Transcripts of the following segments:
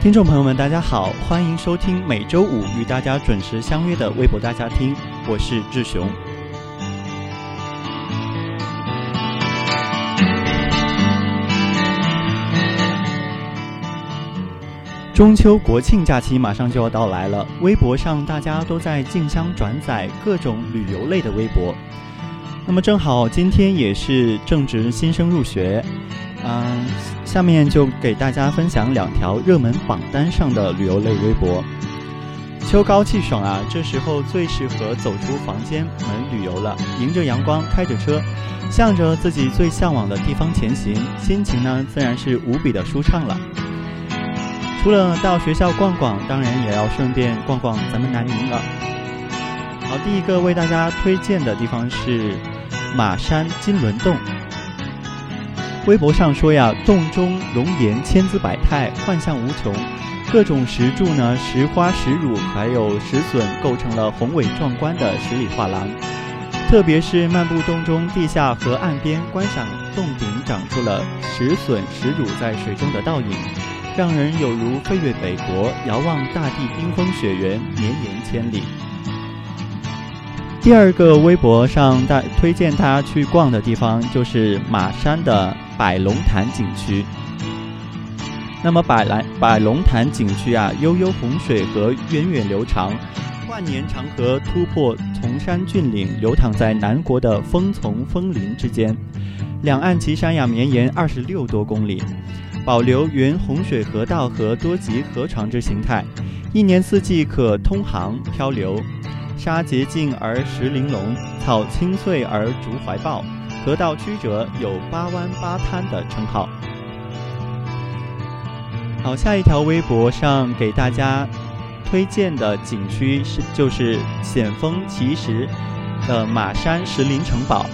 听众朋友们，大家好，欢迎收听每周五与大家准时相约的微博大家听，我是志雄。中秋国庆假期马上就要到来了，微博上大家都在竞相转载各种旅游类的微博。那么正好今天也是正值新生入学，嗯。下面就给大家分享两条热门榜单上的旅游类微博。秋高气爽啊，这时候最适合走出房间门旅游了。迎着阳光，开着车，向着自己最向往的地方前行，心情呢自然是无比的舒畅了。除了到学校逛逛，当然也要顺便逛逛咱们南宁了。好，第一个为大家推荐的地方是马山金轮洞。微博上说呀，洞中龙岩千姿百态，幻象无穷，各种石柱呢，石花、石乳还有石笋，构成了宏伟壮观的十里画廊。特别是漫步洞中，地下和岸边，观赏洞顶长出了石笋、石乳在水中的倒影，让人有如飞越北国，遥望大地冰封雪原，绵延千里。第二个微博上大推荐大家去逛的地方，就是马山的。百龙潭景区，那么百来百龙潭景区啊，悠悠洪水河源远流长，万年长河突破崇山峻岭，流淌在南国的峰丛峰林之间，两岸奇山呀绵延二十六多公里，保留原洪水河道和多级河床之形态，一年四季可通航漂流，沙洁净而石玲珑，草青翠而竹怀抱。河道曲折，有“八弯八滩”的称号。好，下一条微博上给大家推荐的景区是就是险峰奇石的马山石林城堡。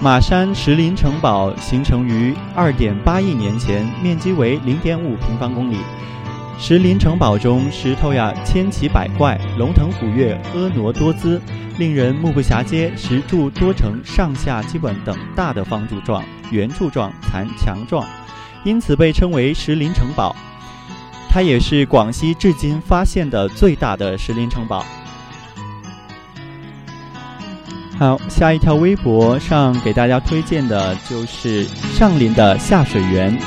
马山石林城堡形成于二点八亿年前，面积为零点五平方公里。石林城堡中石头呀千奇百怪，龙腾虎跃，婀娜多姿。令人目不暇接，石柱多呈上下基本等大的方柱状、圆柱状、残墙状，因此被称为石林城堡。它也是广西至今发现的最大的石林城堡。好，下一条微博上给大家推荐的就是上林的下水源。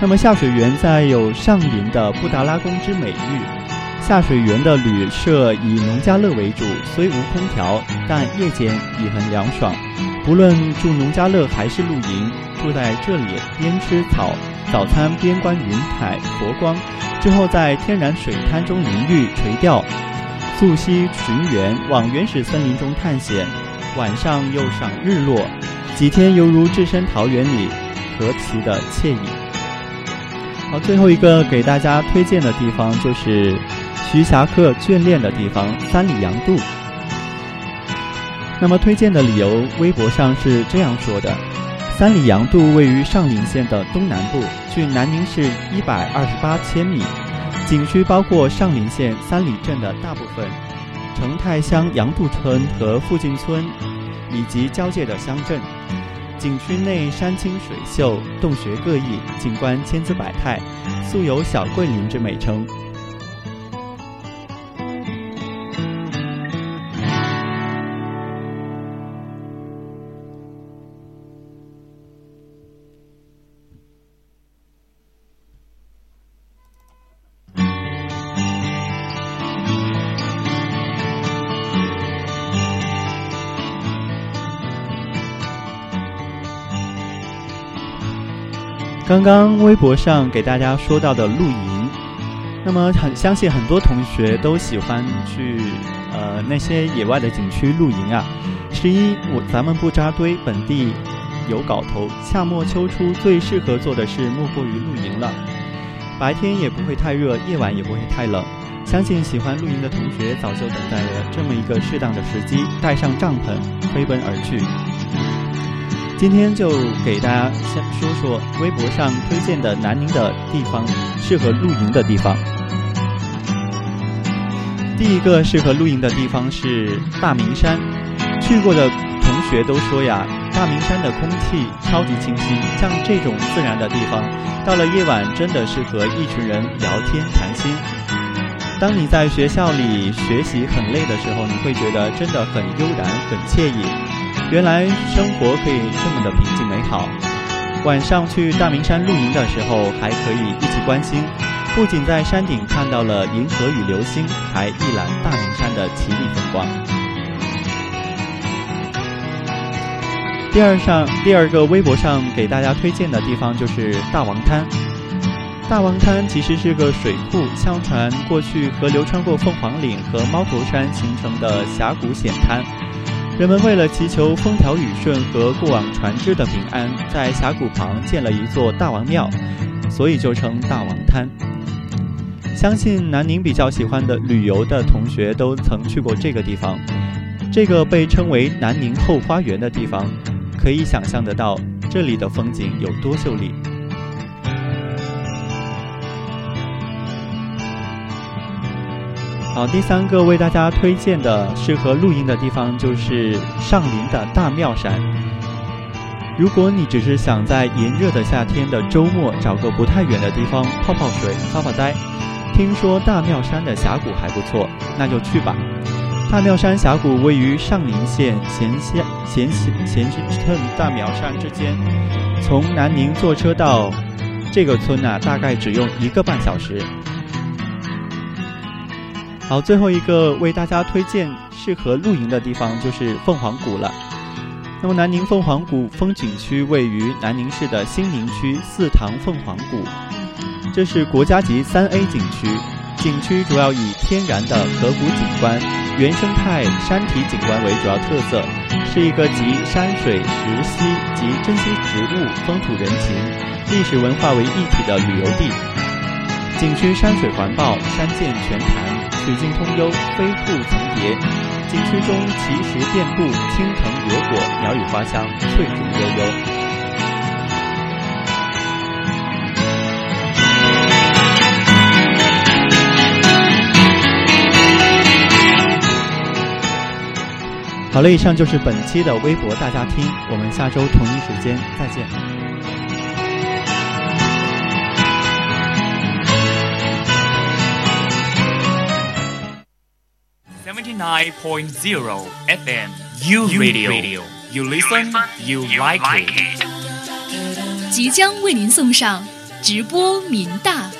那么下水源在有上林的布达拉宫之美誉。下水源的旅社以农家乐为主，虽无空调，但夜间已很凉爽。不论住农家乐还是露营，住在这里边吃草早餐边观云海佛光，之后在天然水滩中淋浴垂钓，溯溪寻源，往原始森林中探险，晚上又赏日落，几天犹如置身桃源里，何其的惬意！好，最后一个给大家推荐的地方就是。徐霞客眷恋的地方三里洋渡。那么推荐的理由，微博上是这样说的：三里洋渡位于上林县的东南部，距南宁市一百二十八千米。景区包括上林县三里镇的大部分，成泰乡杨渡村和附近村，以及交界的乡镇。景区内山清水秀，洞穴各异，景观千姿百态，素有“小桂林”之美称。刚刚微博上给大家说到的露营，那么很相信很多同学都喜欢去呃那些野外的景区露营啊。十一，我咱们不扎堆，本地有搞头，夏末秋初最适合做的事莫过于露营了。白天也不会太热，夜晚也不会太冷。相信喜欢露营的同学早就等待了这么一个适当的时机，带上帐篷飞奔而去。今天就给大家先说说微博上推荐的南宁的地方，适合露营的地方。第一个适合露营的地方是大明山，去过的同学都说呀，大明山的空气超级清新，像这种自然的地方，到了夜晚真的适合一群人聊天谈心。当你在学校里学习很累的时候，你会觉得真的很悠然、很惬意。原来生活可以这么的平静美好。晚上去大明山露营的时候，还可以一起观星。不仅在山顶看到了银河与流星，还一览大明山的奇丽风光。第二上第二个微博上给大家推荐的地方就是大王滩。大王滩其实是个水库，相传过去河流穿过凤凰岭和猫头山形成的峡谷险滩。人们为了祈求风调雨顺和过往船只的平安，在峡谷旁建了一座大王庙，所以就称大王滩。相信南宁比较喜欢的旅游的同学都曾去过这个地方。这个被称为南宁后花园的地方，可以想象得到这里的风景有多秀丽。好，第三个为大家推荐的适合露营的地方就是上林的大庙山。如果你只是想在炎热的夏天的周末找个不太远的地方泡泡水、发发呆。听说大庙山的峡谷还不错，那就去吧。大庙山峡谷位于上林县咸县咸咸咸镇大庙山之间，从南宁坐车到这个村啊，大概只用一个半小时。好，最后一个为大家推荐适合露营的地方就是凤凰谷了。那么南宁凤凰谷风景区位于南宁市的新宁区四塘凤凰谷。这是国家级三 A 景区，景区主要以天然的河谷景观、原生态山体景观为主要特色，是一个集山水、石溪及珍稀植物、风土人情、历史文化为一体的旅游地。景区山水环抱，山涧泉潭，水径通幽，飞瀑层叠。景区中奇石遍布，青藤野果，鸟语花香，翠竹悠悠。好了，以上就是本期的微博大家听，我们下周同一时间再见。Seventy nine point zero FM U Radio You listen You like it。即将为您送上直播民大。